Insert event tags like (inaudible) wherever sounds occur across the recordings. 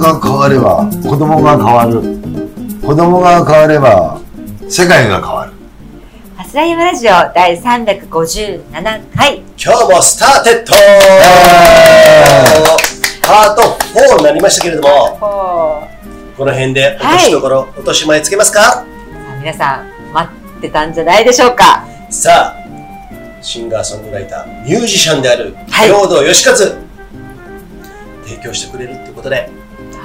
が変われば子供が変わる。子供が変われば世界が変わる。ハスライムラジオ第357回。今日もスターテッド。パート4になりましたけれども。この辺で落としどころ、落とし前つけますか？さあ皆さん待ってたんじゃないでしょうか。さあシンガーソングライターミュージシャンであるはい。兵藤義和、提供してくれるってことで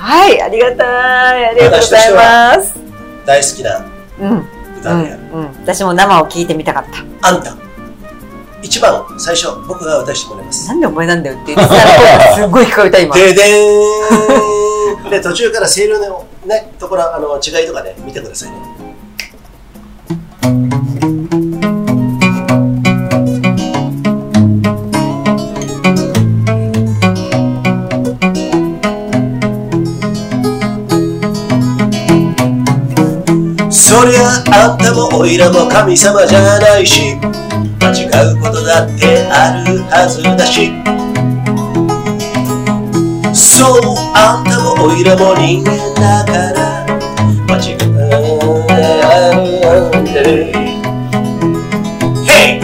はいありがたい。ありがとうございます。大好きなうん。うん歌である、うん。私も生を聞いてみたかった。あんた。一番最初僕が歌わせてもらいます。なんでお前なんだよって言ってた (laughs) すごい聞こえた今。ででで途中から声量のねところあの違いとかね見てくださいねりゃあんたもおいらも神様じゃないし間違うことだってあるはずだし。そうあんたもおいらも人間だから間違うなんて Hey!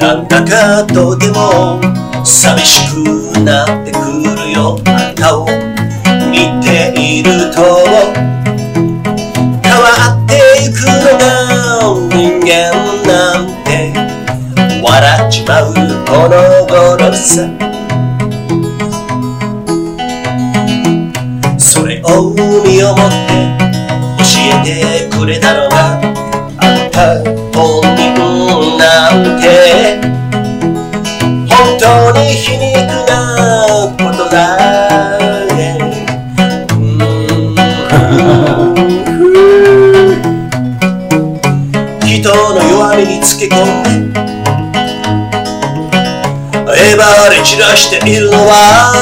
なんだかとても寂しくなってくるよあんたを。まうこの頃さそれを身をもって教えてくれたのがあんた本人なんて。本当に皮肉なことだね。人の弱みにつけ込ん散らしているのは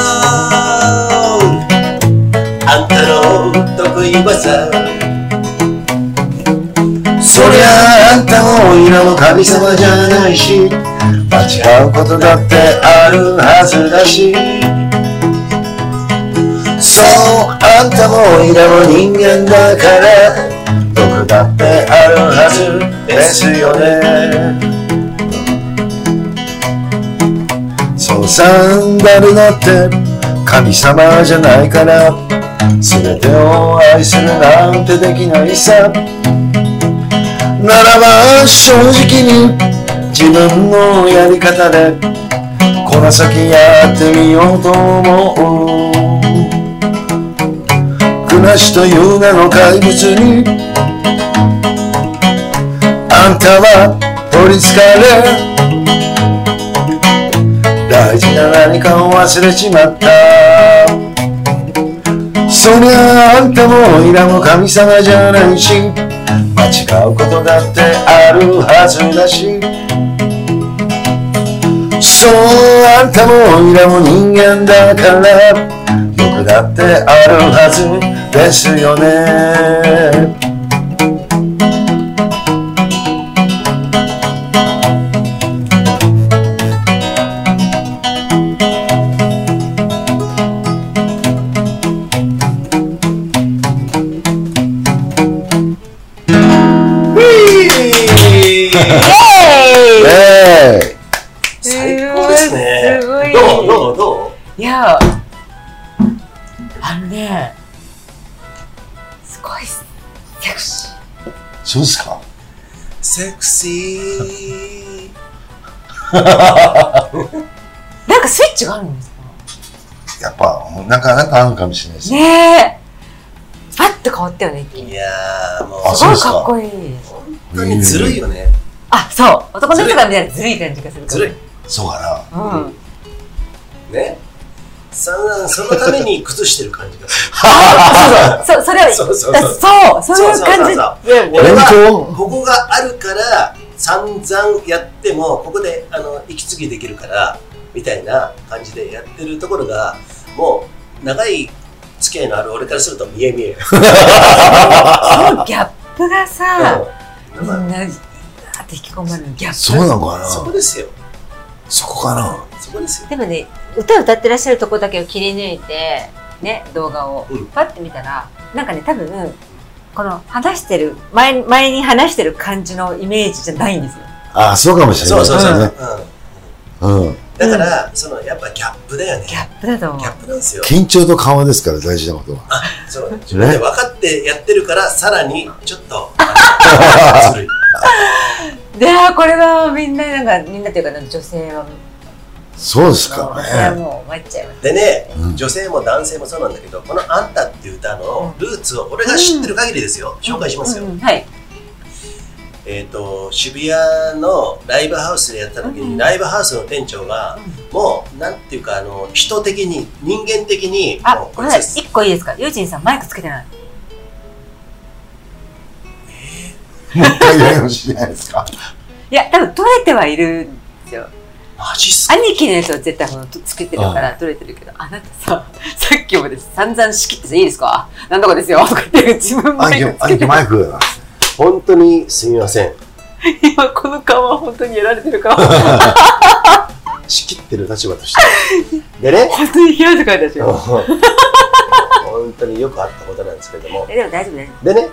あんたの得意技。そりゃあんたもいらも神様じゃないし間違うことだってあるはずだし。そうあんたもいらも人間だから毒だってあるはずですよね。サンダルだって神様じゃないから。全てを愛するなんてできないさ。ならば正直に自分のやり方でこの先やってみようと思う。暮らしという名の怪物にあんたは取りつかれ大事な何かを忘れちまった。そりゃあんたもいらも神様じゃないし。間違うことだってあるはずだし。そうあんたもいらも人間だから。僕だってあるはずですよね。なんかスイッチがあるんですか？やっぱなんかなんかあるかもしれないですねねえ。パッと変わったよね一気に。いやーもう。あすごいかっこいい本当にずるいよね。あそう。男の人が見たらずるい感じがするずるい。そうかな。うん。ね。そのそのために崩してる感じがする。そう。それはそうそうそう。だそう。そういう感じ。そうそうそういや俺は本ここがあるから散々やってもここであの息継ぎできるからみたいな感じでやってるところがもう長い付き合いのある俺からすると見え見えそのギャップがさ、うん。みんな、って引き込まれるギャップ。そうなのかな？そこですよ。そこかな？そこですよ。でもね、歌を歌ってらっしゃるとこだけを切り抜いてね動画をうん。パッて見たら、なんかね多分この話してる前前に話してる感じのイメージじゃないんですよああ、そうかもしれないそうそうそう。ね。うんうん。だから、その、やっぱギャップだよね。ギャップだと思うギャップなんですよ。緊張と緩和ですから、大事なことは。あ、そう。自分で分かってやってるから、さらに、ちょっと、(laughs) ずるい。(laughs) でこれはみんななんかみんなっていうか女性はそうですか。ね。もう参っちゃいます。でね、うん。女性も男性もそうなんだけど、このあんたっていう歌のルーツを、俺が知ってる限りですよ。紹介しますよ。うんうんはい。えっ、と、渋谷のライブハウスでやった時に、うんライブハウスの店長が、もう、なんていうか、あの、人的に、人間的に、あもうごめんなさい。一個いいですか？ユージンさんマイクつけてない。もう一回やり直しじゃないですか？いや多分取れてはいるんですよマジっすか？兄貴のやつは絶対ほんとつけてるから取れてるけどあなたさ (laughs) さっきまで散々仕切ってさいいですか？なんとかですよ。とか言って自分マイクつけてマイクが。本当にすみません。今この顔は本当にやられてる顔。本 (laughs) 仕切ってる立場として。でね、当に冷や汗かいたでしょ。本当によくあったことなんですけれども。えでも大丈夫大丈でね、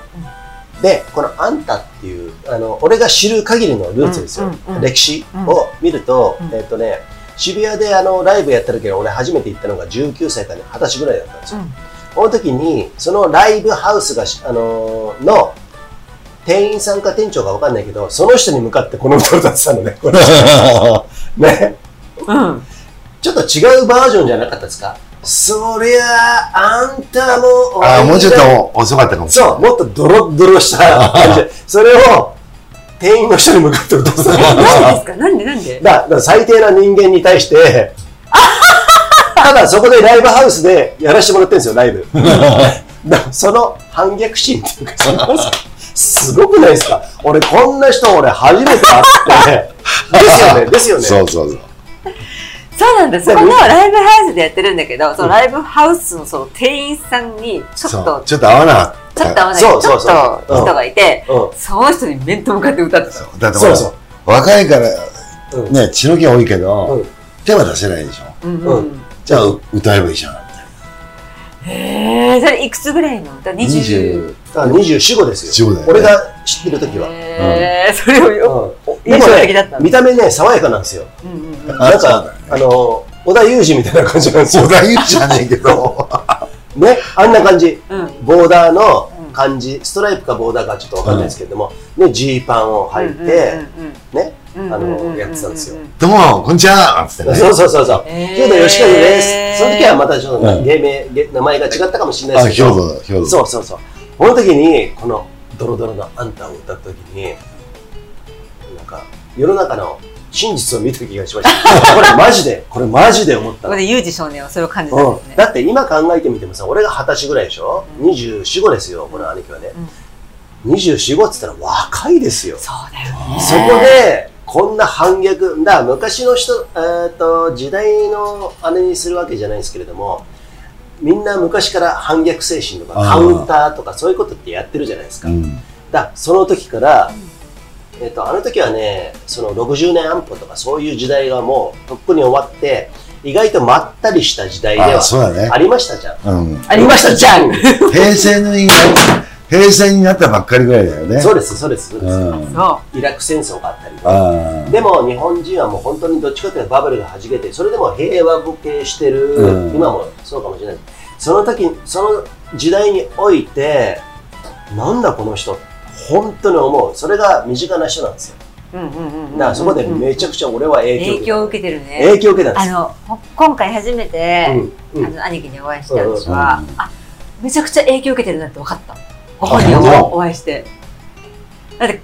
で、このあんたっていう、あの、俺が知る限りのルーツですよ。うんうんうん歴史を見ると、うんえっ、とね、渋谷であのライブやった時は俺初めて行ったのが19歳か20歳ぐらいだったんですよ。夫、うんこの時に、そのライブハウスがし、あのーの、店員さんか店長かわかんないけど、その人に向かってこの歌を歌ってたのね。(laughs) この人ね。うん、ちょっと違うバージョンじゃなかったですか？そりゃあ、あんたも、ああ、もうちょっと遅かったかもしれない。そう、もっとドロッドロした感じで、それを店員の人に向かって歌ってたの。なんでですか？なんで？なんで？だだ最低な人間に対して、ただそこでライブハウスでやらせてもらってるんですよ、ライブ。(laughs) だその反逆心っていうか、すごくないですか？俺こんな人俺初めて会って、ですよね、(laughs) ですよね。そうそうそう。そうなんだそでこのライブハウスでやってるんだけどそのライブハウスのその店員さんにちょっそうとちょっと合わなかった。ちょっと合わない。そうそうそう。ちょっと人がいて、うん。その人に面と向かって歌ってたの。だってそうそう。若いから、うん。ね、血の気多いけど、うん。手は出せないでしょ。うんううん。じゃあ、歌えばいいじゃん。へえそれいくつぐらいのだ20 20あ24、5ですよ。25だよね。俺が知ってる時は。へえそれをよ、うん。印象今的だった見た目ね、爽やかなんですよ。うんうんうん。なんかあの、織田裕二みたいな感じなんですよ。小。田裕二じゃないけど。ね、あんな感じ。うんボーダーのうん感じ、ストライプかボーダーかちょっとわかんないですけれども、ね、ジーパンを履いて、ね、あの、やってたんですよ。どうも、こんにちはつってね。そうそうそうそう。兵藤義和です。その時はまたちょっとうん芸名、芸名前が違ったかもしれなあ、いですけど、兵庫だ、兵庫。そうそうそう。この時に、このドロドロのあんたを歌った時に、なんか、世の中の真実を見た気がしました。これマジで、これマジで思ったでユージ少年はそれを感じたんうんですね。だって今考えてみてもさ、俺が二十歳ぐらいでしょ、?24、5ですよ、この兄貴はね。24、5って言ったら若いですよ。そうだよね。そこで、こんな反逆、だ昔の人、えー、と時代のあれにするわけじゃないですけれども、みんな昔から反逆精神とかカウンターとかそういうことってやってるじゃないですか。うん。だその時から、えー、とあの時はね、その60年安保とかそういう時代がもうとっくに終わって、意外とまったりした時代であ、はあ。りましたじゃん。うん。ありましたじゃん。平成のに、平成になったばっかりぐらいだよね。そうです、そうです、そうです。うん。そイラク戦争があったりとか。でも日本人はもう本当にどっちかというとバブルが弾けてそれでも平和ボケしてる、うん今もそうかもしれないその時その時代においてなんだこの人本当に思う。それが身近な人なんですよ。う。うんうんうんうん。だからそこでめちゃくちゃ俺は影響。を受けた影響を受けてるね。影響を受けたんです。あの、ほ今回初めて、うんうん。あの兄貴にお会いして私は、うん。あめちゃくちゃ影響を受けてるなって分かった。ご本人をお会いして。だって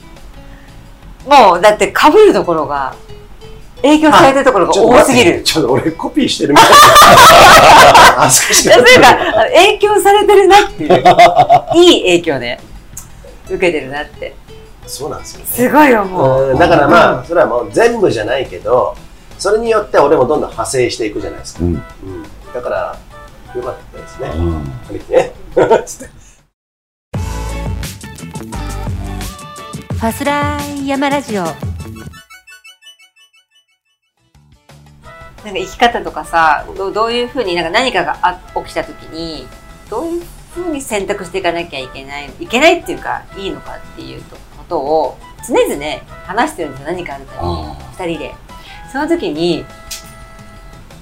もうだって被るところが影響されてるところが多すぎる。ちょっと俺コピーしてるみたいな。恥ずかしか。っ影響されてるなっていう。いい影響ね受けてるなって。そうなんですよね。すごい思う。うんだからまあそれはもう全部じゃないけどそれによって俺もどんどん派生していくじゃないですか、うん。うん、だからよかったですね、うん。ね。(laughs) ファスライヤマラジオ。なんか生き方とかさどうどういうふうになんか何かがあ起きた時にどういうふうに選択していかなきゃいけないいけないっていうかいいのかっていうことを常々話してるんですよ何かあるたびにあ。2人で。その時に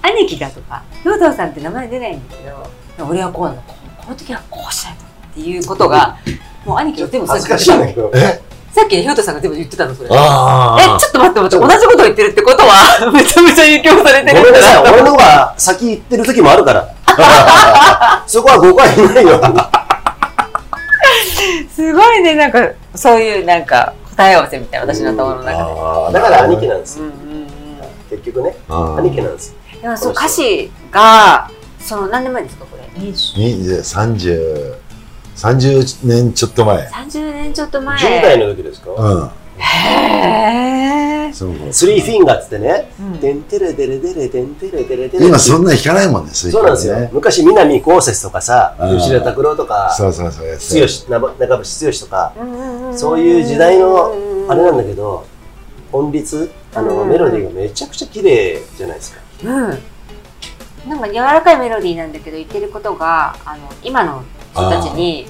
兄貴がとか兵藤さんって名前出ないんだけど俺はこうなのこうこういう時はこうしないとっていうことがもう兄貴が全部恥ずかしいんだけど。えさっきね兵藤さんが全部言ってたのそれあえ、ちょっと待って待って、同じこと言ってるってことは、(laughs) めちゃめちゃ影響されてるごめんなさい、俺の方が先言ってる時もあるから。(laughs) そこは誤解ないよ。すごいね、なんか、そういうなんか、答え合わせみたいな、私の頭の中で。あだから兄貴なんです。結局ね、あ兄貴なんです。でもそう、歌詞が、その、何年前ですか、これ？20 30 30年ちょっと前30年ちょっと前。10代の時ですか？うんへー。そうスリーフィンガーっつってね、うんてんてれでれでれ、てんてれでれでれ。今そんな弾かないもんねそうなんですよ。ね昔、南こうせつとかさ、うん吉田拓郎とか、そうそうそうそう剛、な中渕剛とか、そういう時代のあれなんだけど、音律、あの、うんメロディーがめちゃくちゃ綺麗じゃないですか。うん。なんか柔らかいメロディーなんだけど、言ってることが、あの、今の人たちに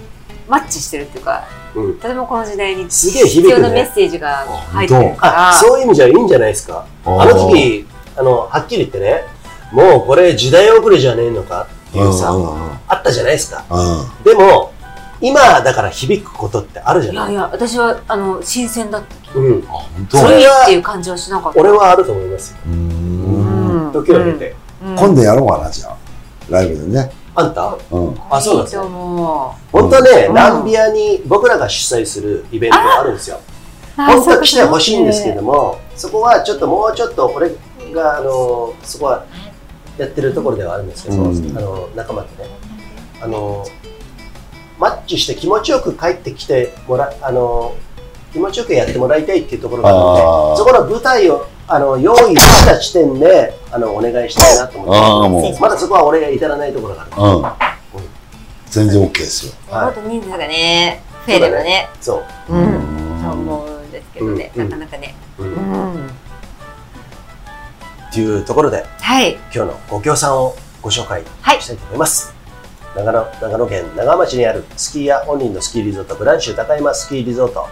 マッチしてるっていうか、うん。とてもこの時代に必要なメッセージが入ってるから、あ、そういう意味じゃいいんじゃないですか。あの時、あの、はっきり言ってね、もうこれ時代遅れじゃねえのかっていうさ、あったじゃないですか。うん。でも、今だから響くことってあるじゃない。いやいや、私はあの新鮮だった。それっていう感じはしなかった。俺はあると思いますよ。うーんうん。時を経て。うん。今度やろうかなじゃあ。ライブでねあんた？うん。あそうなんですいいと思本当はね、うん。ランビアに僕らが主催するイベントがあるんですよ。う。本当は来てほしいんですけども、そこはちょっともうちょっと俺が、あの、そこはやってるところではあるんですけど、うん。あの、仲間とね、あの、マッチして気持ちよく帰ってきてもら、あの、気持ちよくやってもらいたいっていうところがあるので、そこの舞台を、あの、用意した時点で、あの、お願いしたいなと思ああって、もう。まだそこは俺が至らないところがある。うん。全然 OK ですよ。もっと人数がね、増えればね、そう。う。ん、うん。そう思うんですけどね、うん。なかなかね。うん。うん。っていうところで、はい。今日のご協賛をご紹介はい。したいと思います。長野長野県長浜町にあるスキーヤオンリーのスキーリゾート、ブランシュ高山スキーリゾート。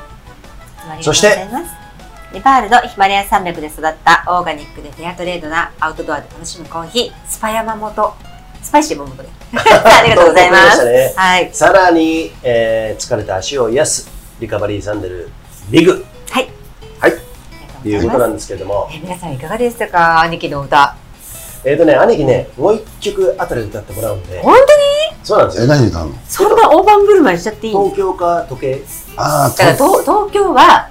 そしてありがとうございますネパールのヒマラヤ山脈で育ったオーガニックでフェアトレードなアウトドアで楽しむコーヒー、スパヤマモト。スパイシーマモトで。ありがとうございます。ねはい。さらに、えー疲れた足を癒すリカバリーサンデルリグはい。はいあということなんですけれども、え皆さんいかがでしたか？兄貴の歌。えっ、とね、兄貴ね、もう一曲後で歌ってもらうんで、本当に？そうなんですよ。え何歌うの？そんな大盤振る舞いしちゃっていい東京か時計。あだからあ東東京は、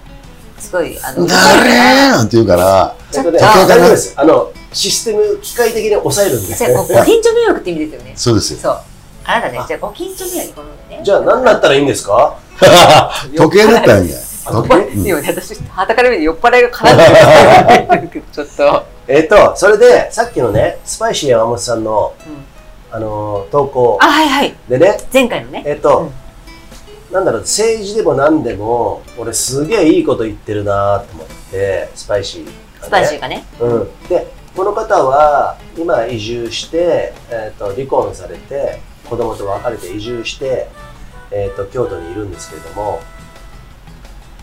すごい、あの、誰なんて言うからちょっと大丈夫です。あの、システム機械的に抑えるんで。じゃあごご近所迷惑って意味ですよね。そうですよそう。あなたね、じゃあご近所迷惑このね。じゃあ何だったらいいんですか？(laughs) 時計だったらいいんだよ時計酔っ払ね、私、はたから見て酔っ払いが絡んでる。ちょっと。えっ、と、それで、さっきのね、スパイシー山本さんの、うんあのー投稿あ、はいはい。でね、前回のね。えっ、と、うんなんだろう、政治でも何でも、俺すげえいいこと言ってるなと思って、スパイシーがね、スパイシーがね。うん。で、この方は、今移住して、えっ、と、離婚されて、子供と別れて移住して、えっ、と、京都にいるんですけれども、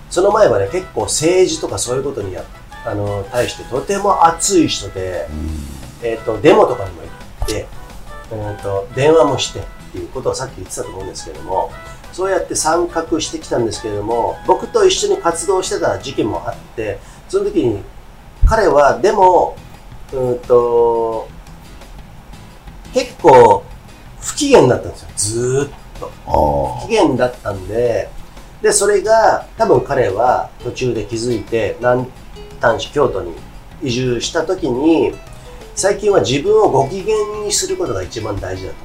その前はね、結構政治とかそういうことにやあの対してとても熱い人で、えっ、と、デモとかにも行って、えっ、と、電話もしてっていうことをさっき言ってたと思うんですけれども、そうやって参画してきたんですけれども、僕と一緒に活動してた時期もあって、その時に彼はでも、うーんと、結構不機嫌だったんですよ、ずーっと。あ不機嫌だったんで、で、それが多分彼は途中で気づいて、南丹市京都に移住した時に、最近は自分をご機嫌にすることが一番大事だと。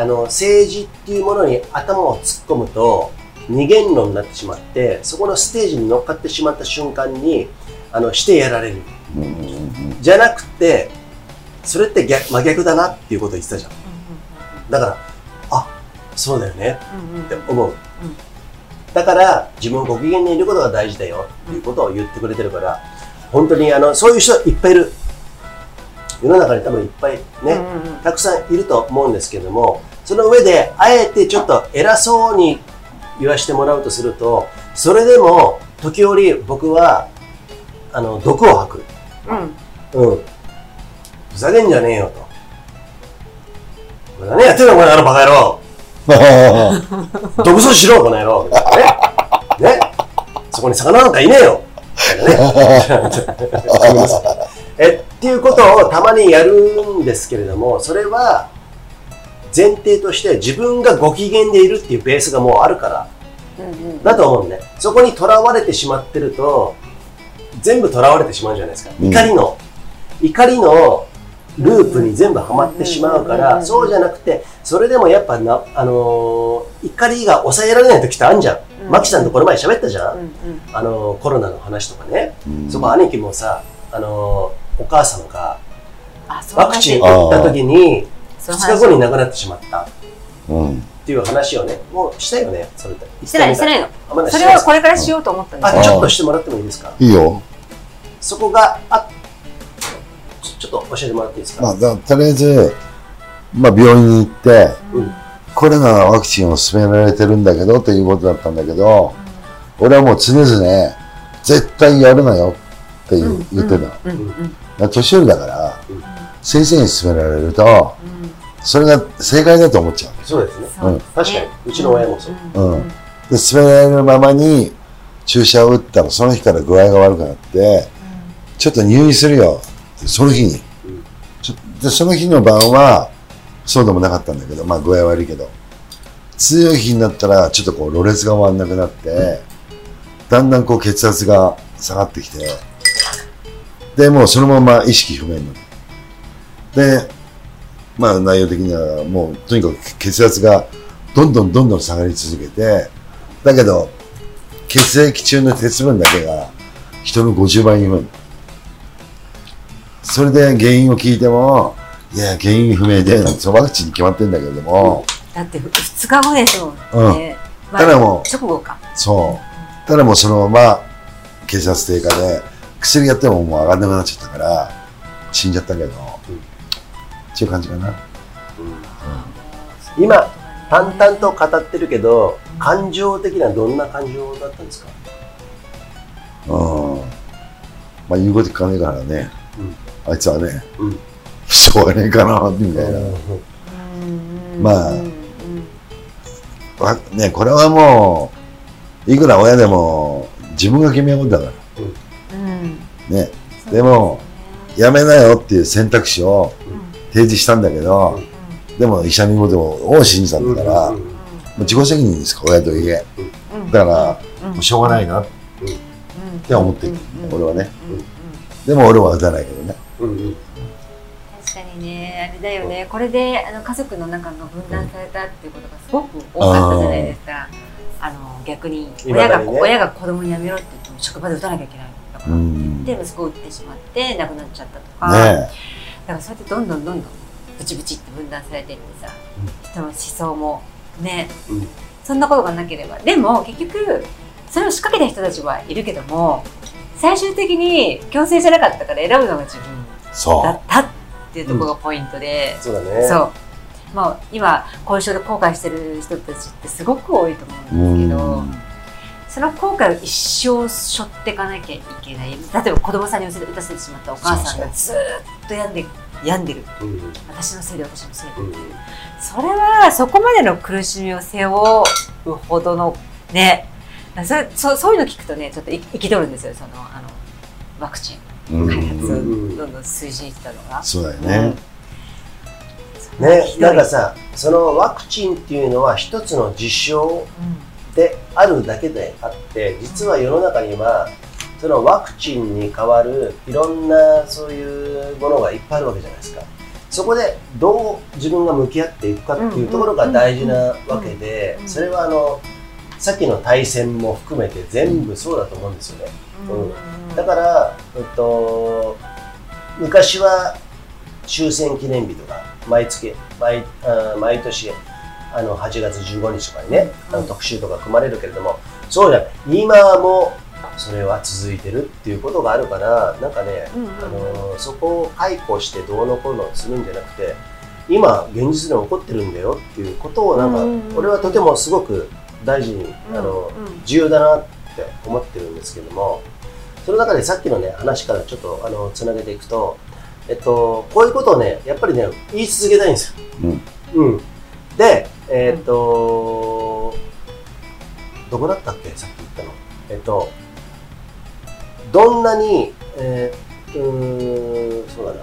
あの、政治っていうものに頭を突っ込むと、二元論になってしまって、そこのステージに乗っかってしまった瞬間に、あの、してやられる。じゃなくて、それって逆真逆だなっていうことを言ってたじゃん。だから、あ、そうだよねって思う。だから、自分をご機嫌にいることが大事だよっていうことを言ってくれてるから、本当にあの、そういう人いっぱいいる。世の中に多分いっぱいね、たくさんいると思うんですけどもその上であえてちょっと偉そうに言わしてもらうとするとそれでも時折僕はあの毒を吐く。うん。うん。ふざけんじゃねえよと。これ何やってんのこの野郎バカ野郎 (laughs) 毒素しろこの野郎。ね？ね？そこに魚なんかいねえよ。(laughs) えっていうことをたまにやるんですけれどもそれは前提として自分がご機嫌でいるっていうベースがもうあるからだと思うんねそこにとらわれてしまってると全部とらわれてしまうじゃないですか、うん。怒りの。怒りのループに全部はまってしまうかうんらそうじゃなくてそれでもやっぱな、あのー怒りが抑えられない時ってあるじゃん、うん。マキさんとこの前喋ったじゃん、うんうん。あのーコロナの話とかね、うん。そこ兄貴もさ、あのーお母様があそうワクチン話打った時に2その話。日後に亡くなってしまった。っうん。ていう話をねもうしたよね。それってしてないしてないの。それをこれからしようと思ったんですよ。あちょっとしてもらってもいいですか？いいよ。そこがあちょちょっと教えてもらっていいですか、まあ、だとりあえず、まあ、病院に行って、うん。コロナワクチンを勧められてるんだけどということだったんだけど、俺はもう常々、絶対やるなよって言ってた年寄りだから、うん先生に勧められると、それが正解だと思っちゃう。そうですね。そうですね。確かに。うちの親もそう。うん。で、勧められるままに注射を打ったら、その日から具合が悪くなって、ちょっと入院するよその日に、でその日の晩はそうでもなかったんだけどまあ具合悪いけど。強い日になったらちょっとこうろれつが回んなくなって、だんだんこう血圧が下がってきてでもうそのまま意識不明になる。でまあ内容的にはもうとにかく血圧がどんどんどんどん下がり続けてだけど血液中の鉄分だけが人の50倍に増える。それで原因を聞いても、いや、原因不明で、そのワクチンに決まってんだけれども、だって2日後ですもん。ねまあただも直後か。そう。ただもうそのまま血圧低下で、薬やってももう上がんなくなっちゃったから、死んじゃったけど、っていう感じかな。今淡々と語ってるけど感情的などんな感情だったんですか？うん。まあ言うこと聞かねえからね、あいつはね、うん。しょうがねえかな、みたいな。まあわね、これはもう、いくら親でも自分が決めることだから。うん。ね。でも、やめなよっていう選択肢を提示したんだけど、でも医者の言うことを信じたんだから、もうん。う自己責任ですか、親と言え。だから、もうしょうがないなって思ってる、俺はね。でも俺は打たないけどね。うんうん。確かにね。あれだよね。これであの家族の中が分断されたっていうことがすごく多かったじゃないですか。あの逆に親が、ね。親が子供にやめろって言っても職場で打たなきゃいけないだか。ら、息子を打ってしまって亡くなっちゃったとか、だえ。からそうやってどんどんどんどんブチブチって分断されていってさ、人の思想もね、うん。そんなことがなければ。でも結局それを仕掛けた人たちはいるけども最終的に強制じゃなかったから選ぶのが自分そだったっていうところがポイントで、そうだね。そう。まあ今後遺症で後悔してる人たちってすごく多いと思うんですけど、その後悔を一生背負っていかなきゃいけない。例えば子供さんに打たせてしまったお母さんがずーっと病んで病んでる。うん。私のせいで私のせいでうん。それはそこまでの苦しみを背負うほどのねそれそそういうの聞くとねちょっとい憤るんですよそのあのワクチンう。開発どんどん推進したのが。そうだよね。ね一人なんかさそのワクチンっていうのは一つの実証であるだけであって実は世の中にはそのワクチンに代わるいろんなそういうものがいっぱいあるわけじゃないですかそこでどう自分が向き合っていくかっていうところが大事なわけでうんそれはあのさっきの対戦も含めて全部そうだと思うんですよね。うん。だから、えっと、昔は終戦記念日とか毎月毎あ毎年あの8月15日とかにね、あの特集とか組まれるけれどもそうじゃない今もそれは続いてるっていうことがあるからなんかね、うんうん。あのそこを解雇してどうのこうのするんじゃなくて今現実に起こってるんだよっていうことをなんか、うんうんうん。俺はとてもすごく大事に、あの重要だなって思ってるんですけどもその中でさっきのね話からちょっとあのつなげていくと、えっと、こういうことをねやっぱりね言い続けたいんですよ。うん。うん、でえっとどこだったっけ？さっき言ったの。えっとどんなにえーうーんそうだな。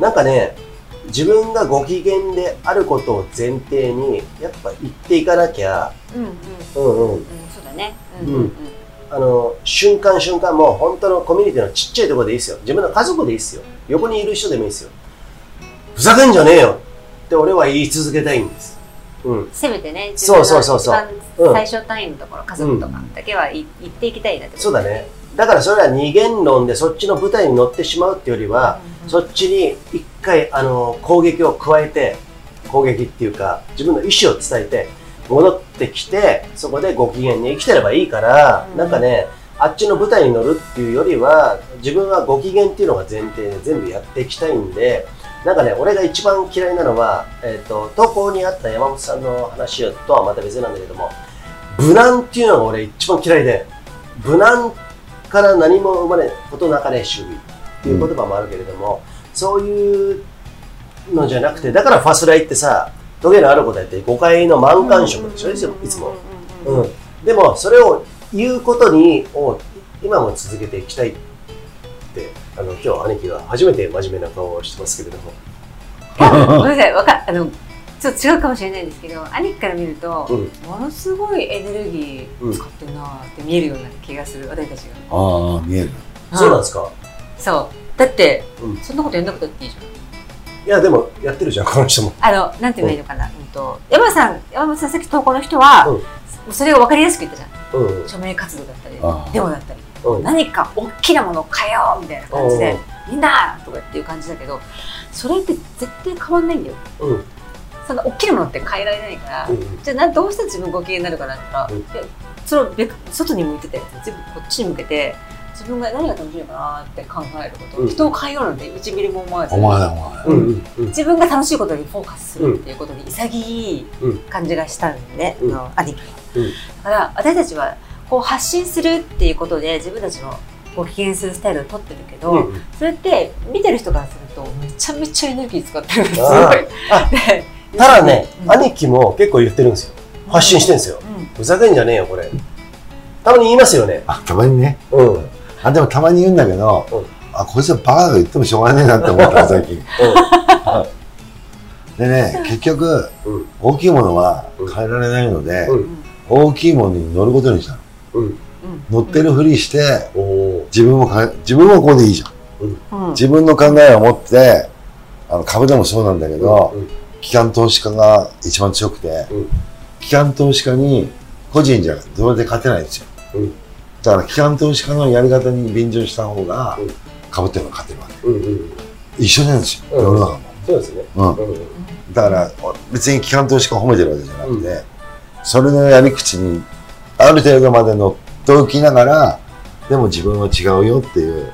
なんかね自分がご機嫌であることを前提にやっぱ言っていかなきゃ。うんうん。うんうん。うんそうだね。うんううん。ん。あの瞬間瞬間もう本当のコミュニティのちっちゃいところでいいですよ。自分の家族でいいですよ。横にいる人でもいいですよ。ふざけんじゃねえよ。って俺は言い続けたいんです。うん。せめてねそうそうそうそう。自分の一番最初単位のところ家族とかだけは言言っていきたいなってこと。そうだね。だからそれは二元論でそっちの舞台に乗ってしまうっていうよりは、うんうん。そっちに一回あの攻撃を加えて攻撃っていうか自分の意思を伝えて戻ってきてそこでご機嫌に生きてればいいから、うん。なんかねあっちの舞台に乗るっていうよりは自分はご機嫌っていうのが前提で全部やっていきたいんでなんかね俺が一番嫌いなのは、えー、と投稿にあった山本さんの話とはまた別なんだけども無難っていうのが俺一番嫌いで無難から何も生まれことなかれ主義っていう言葉もあるけれども、そういうのじゃなくてだからファスライってさトゲのあることやって誤解の満感触でしょ？いつもいつも、うんうんうん。うん、でもそれを言うことにを今も続けていきたいってあの今日兄貴が初めて真面目な顔をしてますけれども。ごめんなさい。わかあのちょっと違うかもしれないんですけど兄貴から見ると、うん。ものすごいエネルギー使ってるなーって見えるような気がする私たちが、ああ見える。そうなんですか？そうだって、うん。そんなことやんなくたっていいじゃん。いやでもやってるじゃんこの人も。あのなんて言えばいいのかな、うん、と山さん山本さんさっき投稿の人は、うん。それが分かりやすく言ったじゃん。うん。署名活動だったりああ。デモだったり。うん。何か大きなものを変えようみたいな感じでみんなとかっていう感じだけどそれって絶対変わんないんだよ。うん。うんそんな大きなものって変えられないから、うん。じゃあなどうして自分ご機嫌になるかなって言ったら、うん。いやそれを別外に向いてたやつ全部こっちに向けて自分が何が楽しいのかなって考えること、うん。人を変えようなんて1ミリも思わず。お前だお前うんうんうん。自分が楽しいことにフォーカスするっていうことに潔いうん感じがしたんで、うん。あの兄貴。は、うん。だから私たちはこう発信するっていうことで自分たちのご機嫌するスタイルを取ってるけど、うんそれって見てる人からするとめちゃめちゃエネルギー使ってるんですすごい。あ (laughs) あでただね、うん。兄貴も結構言ってるんですよ。発信してるんですよ。うん。ふざけんじゃねえよこれ。たまに言いますよね。あたまにね。うんうんあでもたまに言うんだけど、うん。あこいつはバカが言ってもしょうがねえなって思った最近。でね結局うん。大きいものは変えられないので、うん。大きいものに乗ることにしたの。うん。乗ってるふりして自分もか自分もここでいいじゃん。うん。自分の考えを持ってあの株でもそうなんだけど、うん。機関投資家が一番強くて、うん。機関投資家に個人じゃどうやって勝てないんですよ、うんだから機関投資家のやり方に便乗した方がうん。株っていうのは勝てるわけ。うんうん。一緒なんですよ、うん。世の中も、そうですね。うん。うん。だから別に機関投資家を褒めてるわけじゃなくて、それのやり口にある程度まで乗っておきながらでも自分は違うよっていう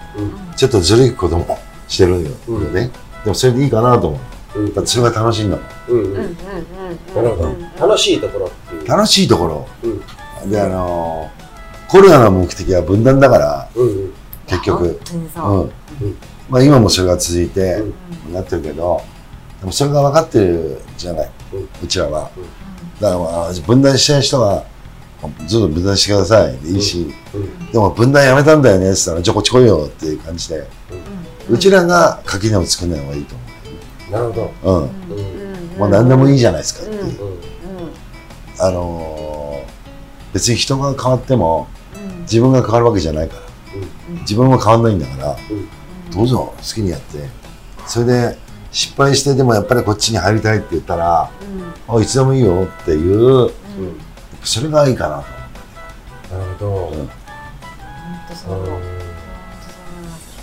ちょっとずるいこともしてるよ、うん。ねでもそれでいいかなと思う。うん。だってそれが楽しいんだもん。うんうん。うんうんうん。なるほど。うん楽しいところっていう。楽しいところ、うん。であのーコロナの目的は分断だからうん。うん結局う。う、ん、まあ、今もそれが続いてうん。なってるけどでもそれが分かってるじゃない、うん。うちらは、うん。だからまあ分断したい人はずっと分断してください。でいいし、うん。でも分断やめたんだよねって言ったらじゃあこっち来いよっていう感じで、うちらが垣根を作んない方がいいとなるほ思う、うん。うん。もう何でもいいじゃないですかっていう、うん。どうん。あのー別に人が変わってもうん自分が変わるわけじゃないから。自分は変わんないんだから。うん。どうぞ好きにやって。それで失敗してでもやっぱりこっちに入りたいって言ったらあいつでもいいよっていうそれがいいかなと思う本当そう思います。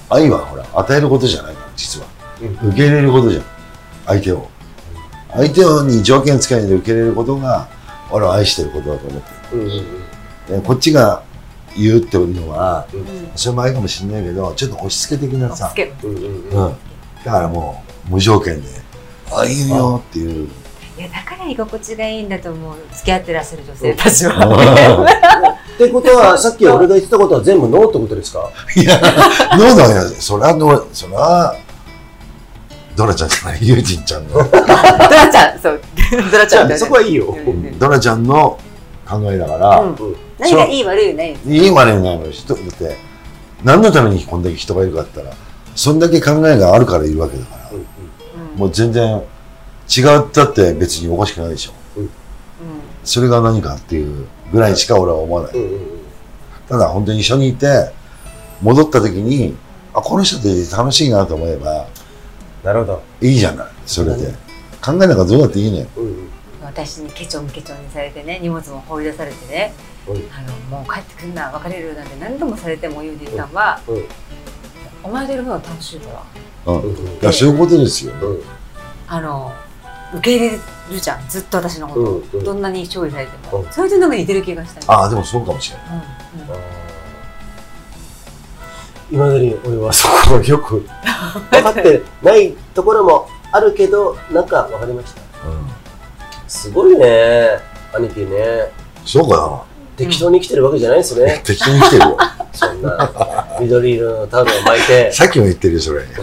愛はほら与えることじゃないから実は。うん。受け入れることじゃん。相手を。相手に条件つけないで受け入れることが俺は愛してることだと思ってる。こっちが言うっていうのはうん。それもあれかもしれないけどちょっと押し付け的なさ。うんうんだからもう無条件で「あいいよ」っていう。いやだから居心地がいいんだと思う。付き合ってらっしゃる女性たちは。(laughs) ってことはさっき俺が言ってたことは全部ノーってことですか？いやノーだよそらノーそらドラちゃんじゃない？ユージンちゃんの。(laughs) ドラちゃんそう。(laughs) ドラちじゃんそこはいいよ。ドラちゃんの考えだから、うん。何がいい悪いないいい悪いないの人だって何のためにこんだけ人がいるかって言ったらそんだけ考えがあるからいるわけだから、うんもう全然違ったって別におかしくないでしょ。うん。それが何かっていうぐらいしか俺は思わない、うんうんうん。ただ本当に一緒にいて戻った時にあこの人って楽しいなと思えばなるほど。いいじゃない。それで。考えなんかどうだっていいねうんうん私にケチョンケチョンにされてね荷物も放り出されてねうんあのもう帰ってくんな別れるなんて何度もされてもユージさんは、うんお前といるのが楽しいから。うん、いそういうことですよ、うんあの受け入れるじゃんずっと私のこと、うんうん。どんなに勝利されても、うん。それとなんか似てる気がした。いああでもそうかもしれない。うんいまだに俺はそこをよく (laughs) 分かってないところもあるけどなんか分かりました。うん、すごいね兄貴ね。そうか適当に生きてるわけじゃないですな、ね、(laughs) 適当に来てるよそんな緑色のタオルを巻いて。(laughs) さっきも言ってるよそれ。(laughs)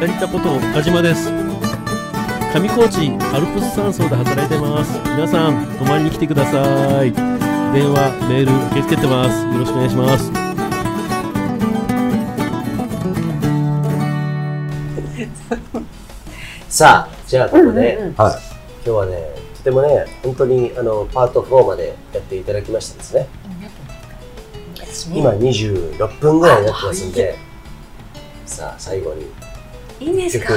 成田こと岡島です。上高地アルプス山荘で働いてます。皆さん泊まりに来てください。電話メール受け付けてます。よろしくお願いしますさあじゃあここで、うんうんうん。はい。今日はねとてもね本当にあのパート4までやっていただきましてですね。今26分ぐらいになってますんで。さあ最後に。いいんですか？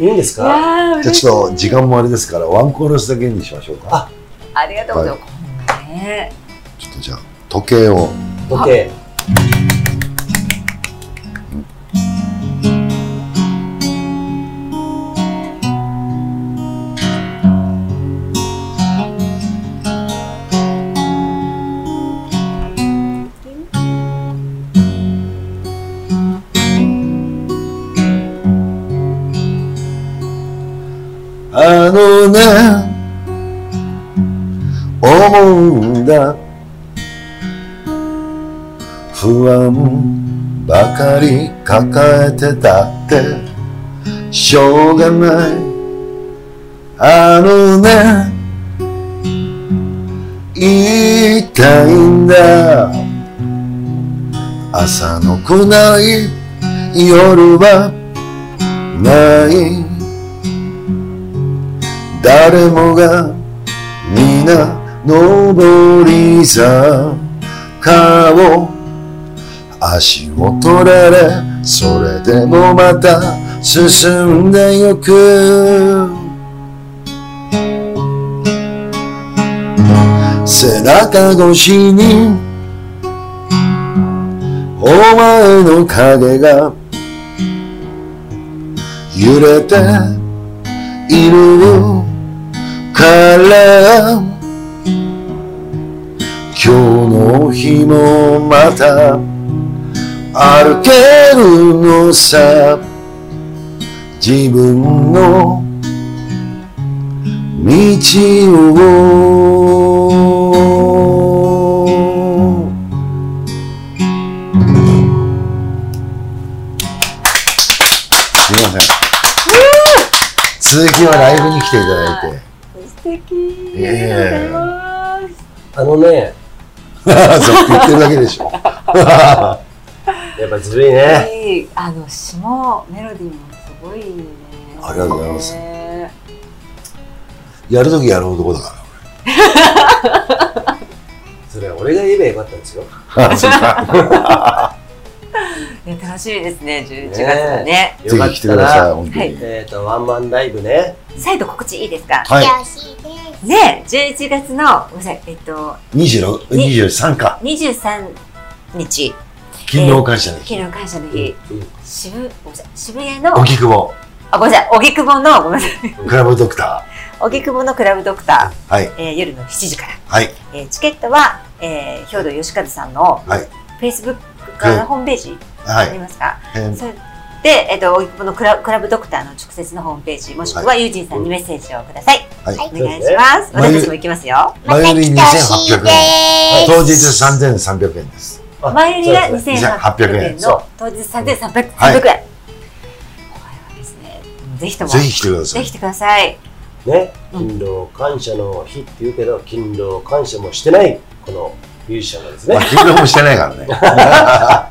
いいんですいかじゃあちょっと時間もあれですからワンコーラスだけにしましょうか。あありがとうございます、こんなねちょっとじゃあ時計を。時計思うんだ。不安ばかり抱えてたってしょうがない。あのね言いたいんだ。朝の来ない夜はない。誰もが皆上り坂を足を取られそれでもまた進んでゆく。背中越しにお前の影が揺れているから今日の日もまた歩けるのさ。自分の道を。すいません。続きはライブに来ていただいて。素敵。いやいやいやありがとうございます。あのね (laughs) そう言ってるだけでしょ。(laughs) やっぱずるいね。あの詩もメロディーもすごいね。ありがとうございます。ねやるときやる男だかそれは俺が言えばよかったんですよ (laughs) らそうかいや楽しみですね11月はね。ぜひ来てたくださいら本当に、はいえっとワンマンライブね。再度告知いいですか？はい。ね11月のごめんなさいえっと26 23か。23日。勤労感謝の日。昨日感謝の日、うん。渋ごめんなさい渋谷の荻窪。あ、ごめんなさい。荻窪の、ごめんなさい。クラブドクタ荻窪のクラブドクター。はい。ー、えー夜の7時から。はい。えーチケットは、えー、兵藤義和さんのはい。Facebook からホームページありはい。ますか、えーそれで、えっ、と、荻窪のクラクラブドクターの直接のホームページ、もしくはユージンさんにメッセージをください。はい。お願いします。そうですね私たちも行きますよ。前売り2800円。で当日3300円です。あ前売りがそうですね2800 2800円円の当日3300円。はいこれはですね、ぜひとも、ぜひ来てくださいぜひ。来てください。ね、勤労感謝の日って言うけど、勤労感謝もしてない、このミュージシャンがですねまあ、、勤労もしてないからね。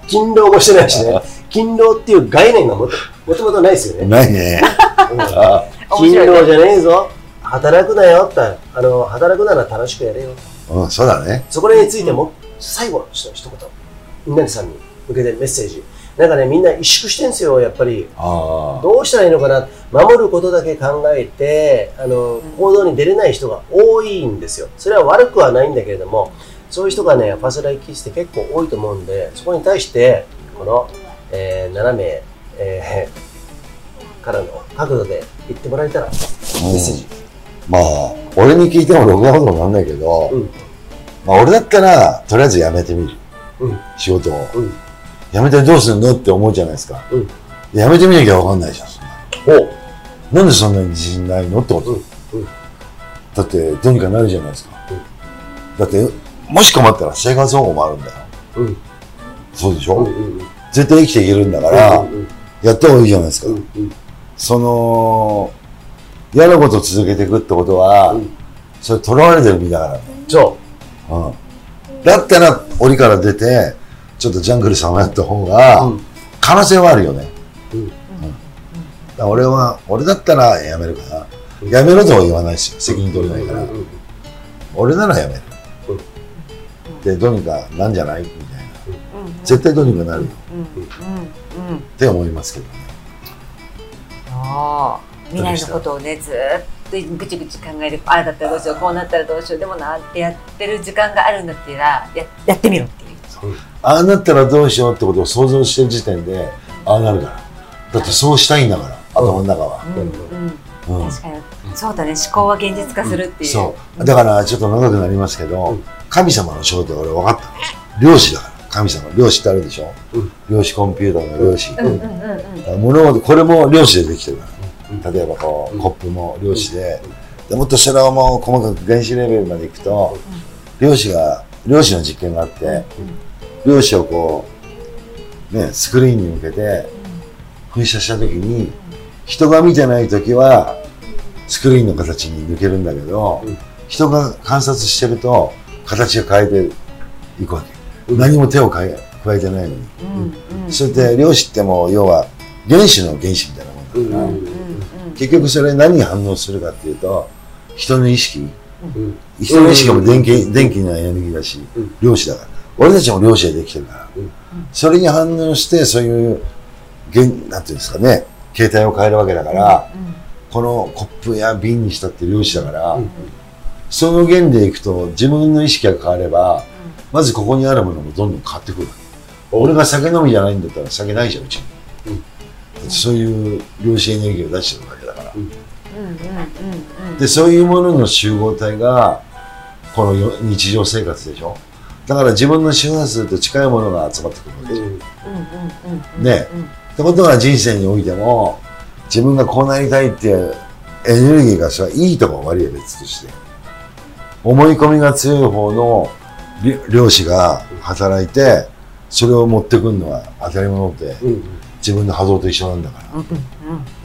(laughs) 勤労もしてないしね、勤労っていう概念がもともとないですよね。ないね。勤労じゃねえぞ、働くなよって、あの働くなら楽しくやれよ、うん、そうだね。そこについても、最後の一言、みんなさんに向けてメッセージ、なんかね、みんな萎縮してんすよ、やっぱり。あどうしたらいいのかな、守ることだけ考えて、あの行動に出れない人が多いんですよ。それは悪くはないんだけれども、そういう人がね、ファスライキスって結構多いと思うんで、そこに対して、この、えー斜め、えーからの角度で言ってもらえたら、メッセージ。まあ、俺に聞いてもろくなこともなんないけど、うんまあ、俺だったら、とりあえず辞めてみる。うん仕事を。うん辞めてどうするのって思うじゃないですか。うん辞めてみなきゃわかんないじゃん。そんなおうなんでそんなに自信ないのってこと、うんうんだって、どうにかなるじゃないですか。うんだって、もし困ったら生活保護もあるんだよ。うんそうでしょ、うんうん絶対生きていけるんだから、うんうんやった方がいいじゃないですか。うんうんその、嫌なことを続けていくってことは、うんそれ囚われてる身だからね。そうん。だったら、檻から出て、ちょっとジャングルさんをやった方が、うん可能性はあるよね。うんだから俺は、俺だったらやめるかな。やめろとは言わないですよ。責任取れないから。うんうんうん俺ならやめる。うんで、どうにかなんじゃない？みたいな。絶対どうにかなるよ。うんうんうんって思いますけどね。ああ未来のことをねずーっとぐちぐち考えてああだったらどうしようこうなったらどうしようでもなってやってる時間があるんだったらややってみろっていう。ああなったらどうしようってことを想像してる時点で、ああなるから。だってそうしたいんだから、頭の中は。うん。うん。うん。確かにそうだね。思考は現実化するっていう、そう。だからちょっと長くなりますけど、うん。神様の正体は俺分かった。の。漁師だから。神様。漁師ってあるでしょ、うん。漁師コンピューターの漁師。物事、これも漁師でできてるから。例えばこう、コップも漁師で、でもっとそれをもう細かく原子レベルまでいくと、漁師が、漁師の実験があって、漁師をこう、ね、スクリーンに向けて噴射した時に、人が見てない時は、スクリーンの形に抜けるんだけど、うん。人が観察してると、形が変えていくわけ。何も手を変え加えてないのに。うんうん。それで漁師ってもう要は原子の原子みたいなもんだから、うんうん結局それ何に反応するかっていうと人の意識。うん。人の意識も電気,、電気のエネルギーだし、うん。漁師だから。俺たちも漁師でできてるから、うん。それに反応してそういう現なんていうんですかね形態を変えるわけだから、このコップや瓶にしたって漁師だから、うん。その原理でいくと自分の意識が変われば、まずここにあるものもどんどん変わってくる俺が酒飲みじゃないんだったら酒ないじゃんうちに、うん。そういう量子エネルギーを出してるわけだから、うん。でそういうものの集合体がこのよ日常生活でしょ。だから自分の周波数と近いものが集まってくるわけじゃん。ね。ってことは人生においても自分がこうなりたいっていうエネルギーがそれはいいとか悪いは別として。思い込みが強い方のり漁師が働いてそれを持ってくるのは当たり前でうん。自分の波動と一緒なんだから。うん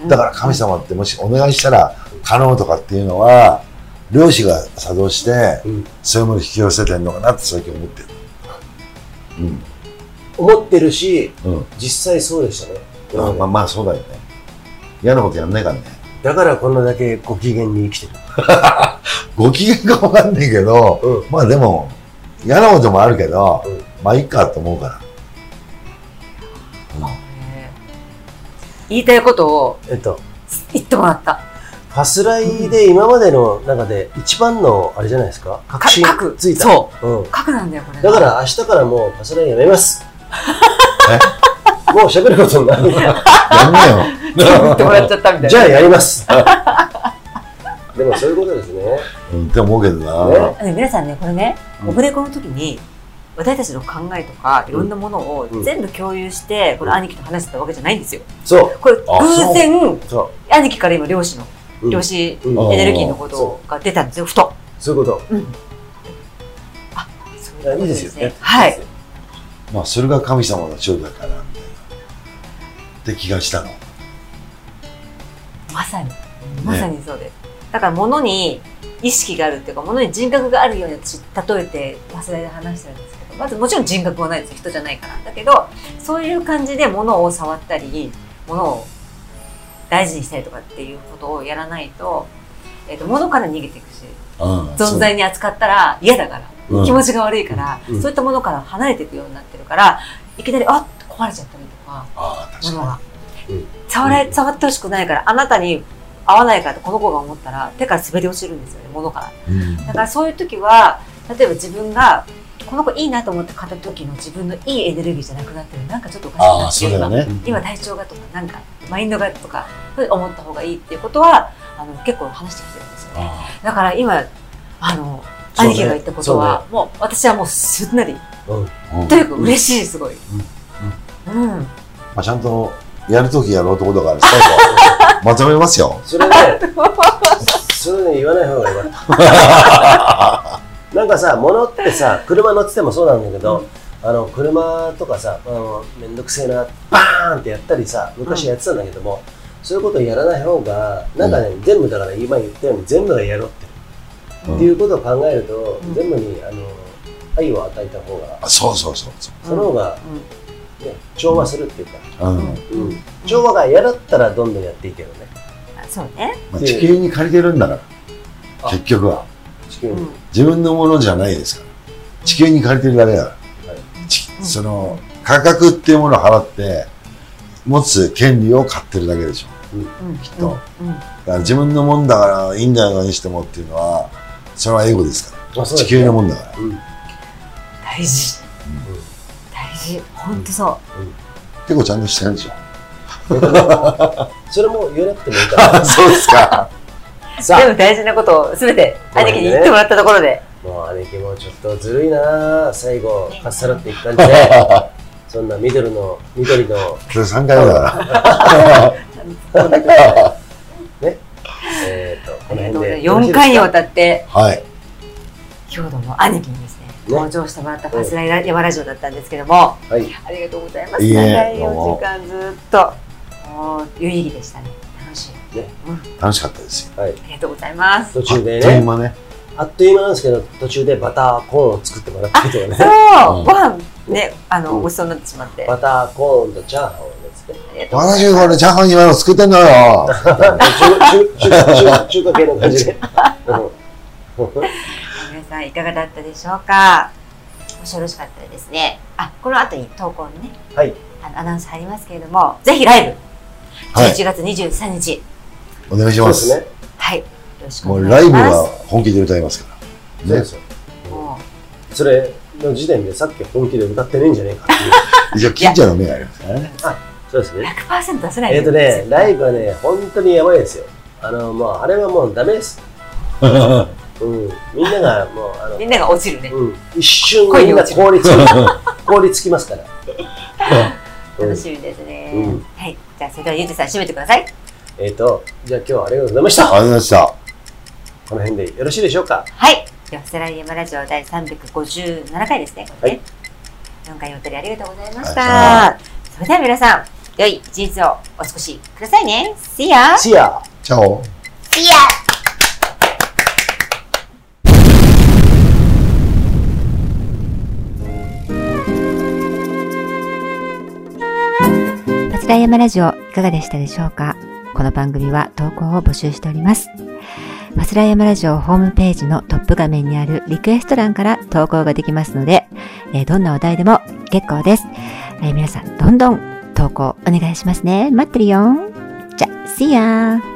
うん。だから神様ってもしお願いしたら可能とかっていうのは漁師が作動してうん。そういうものを引き寄せてるのかなって最近思ってる。思ってるしうんうん。実際そうでしたね。あまあまあそうだよね嫌なことやんないからね。だからこんなだけご機嫌に生きてる。(laughs) ご機嫌かわかんないけど、うん。まあでも嫌なこともあるけど、うん。まあいいかと思うから。言いたいことをえっと。言ってもらった。ファスライで今までの中で一番のあれじゃないですか？確信か書く。ついた、そう。うん、なんだよこれ。だから明日からもうファスライやめます。(laughs) もう喋ることになる (laughs) やんねよ言ってもらっちゃったみたいな。じゃあやります。(laughs) でもそういうことですね。うん、って思うけどな。ね皆さんね、これね、うんオフレコの時に、私たちの考えとか、いろんなものをうん全部共有して、これ兄貴と話してたわけじゃないんですよ。そう。これ、あ偶然、そ兄貴から今、漁師の、う。うん量子うんエネルギーのことが出たんですよ、ふと。そういうこと。うん。あ、そういうこといいですよね。はい。まあ、それが神様の長だから、みたいな。って気がしたの。まさに、まさにそうです。だから物に意識があるっていうか、物に人格があるように私例えて忘れで話してるんですけど、まずもちろん人格はないですよ、人じゃないから。だけど、そういう感じで物を触ったり、物を大事にしたりとかっていうことをやらないと、えっ、と、物から逃げていくし、うん。存在に扱ったら嫌だから、うん気持ちが悪いから、うんそういったものから離れていくようになってるから、いきなり、あっ壊れちゃったりとか物が。うん触ら触ってほしくないから、あなたに合わないからとこの子が思ったら、手から滑り落ちるんですよね、物から。だからそういう時は、例えば自分が、この子いいなと思って買った時の自分のいいエネルギーじゃなくなってる。なんかちょっとおかしいなってね。今体調がとか、なんかマインドがとか、思った方がいいっていうことは、あの結構話してきてるんですよね。あだから今、あの、兄貴が言ったことは、もう私はもうすんなり、というか嬉しい、すごい。うん。まあ、ちゃんと、やるときやる男だから、最後、まとめますよ。それね、それね、言わない方がよかった。なんかさ、物ってさ、車乗っててもそうなんだけど、あの、車とかさ、あのめんどくせえな、バーンってやったりさ、昔やってたんだけども、そういうことをやらない方が、なんかね、全部だから今言ったように全部がやろうって。うん。っていうことを考えると、うん。全部にあの愛を与えた方が、あそうそうそうそその方が、うん。ね、調和するっていうか、う。うん。うんうん調和が嫌だったらどんどんやっていいけどね。あそうね。まあ、地球に借りてるんだから、あ結局は。地球に。うん。自分のものじゃないですから。地球に借りてるだけだから。ちうんその、価格っていうものを払って、持つ権利を買ってるだけでしょ。うん。きっとうん。だから自分のもんだからいいんだよにしてもっていうのは、それはエゴですから。地球のもんだから。うん大事。大事。ほんとそう。結構ちゃんとしてるんでしょ。(laughs) それも言わなくてもいいから。(laughs) そうですか。(laughs) さでも大事なことをすべて兄貴に言ってもらったところで。あ、もう兄貴もちょっとずるいな最後、かっさらっていく感じで、そんな緑の、緑の、それ3回目だから。ね、えっ、と、この辺で。4回にわたって、はい。郷土の兄貴に登場してもらったファスライ山ラジオだったんですけども、はい。ありがとうございます。いいえ長い4どうも時間ずっと、もう有意義でしたね。楽しい。ねうん。楽しかったですよ。はい。ありがとうございます。途中であっというね、間ね。あっという間なんですけど、途中でバターコーンを作ってもらったりとかね。そう、うんご飯ね、あの、うんごちそうになってしまって。バターコーンとチャーハンをね、私これチャーハン今の作ってんのよ。(laughs) 中中中中中華系の感じで。(laughs) さんいかがだったでしょうか？もしよろしかったらですね、あ、この後に投稿にね、はい。あのアナウンス入りますけれども、ぜひライブ、はい11月23日、お願いします。そうですね。はい、よろしくもお願いします。うライブは本気で歌いますから。ねそうで。すよ。もそれの時点でさっき本気で歌ってねえんじゃねえかっていう。(laughs) 一応近所の目がありますからね。うそうですね。100%出せないえっ、とね、ライブ。ブはね、本当にやばいですよ。あの、もう、あれはもうダメです。(laughs) うん。みんなが、もう、あのみ、んなが落ちるね。うん。一瞬みんな恋に落ちる凍りつき、(laughs) 凍りつきますから。(laughs) うん楽しみですね。うんはい。じゃあ、それではゆうじさん締めてください。えっ、と、じゃあ今日はありがとうございました。ありがとうございました。この辺でよろしいでしょうか？はい。では、セラリヤマラジオ第357回ですね。これね。4回におたりありがとうございましあた。それでは皆さん、良い一日をお過ごしくださいね。See ya! シアチャオ。See ya! パチラヤマラジオいかがでしたでしょうか？この番組は投稿を募集しております。パスラヤマラジオホームページのトップ画面にあるリクエスト欄から投稿ができますので、えーどんなお題でも結構です。えー皆さん、どんどん投稿お願いしますね。待ってるよ。じゃ、See ya!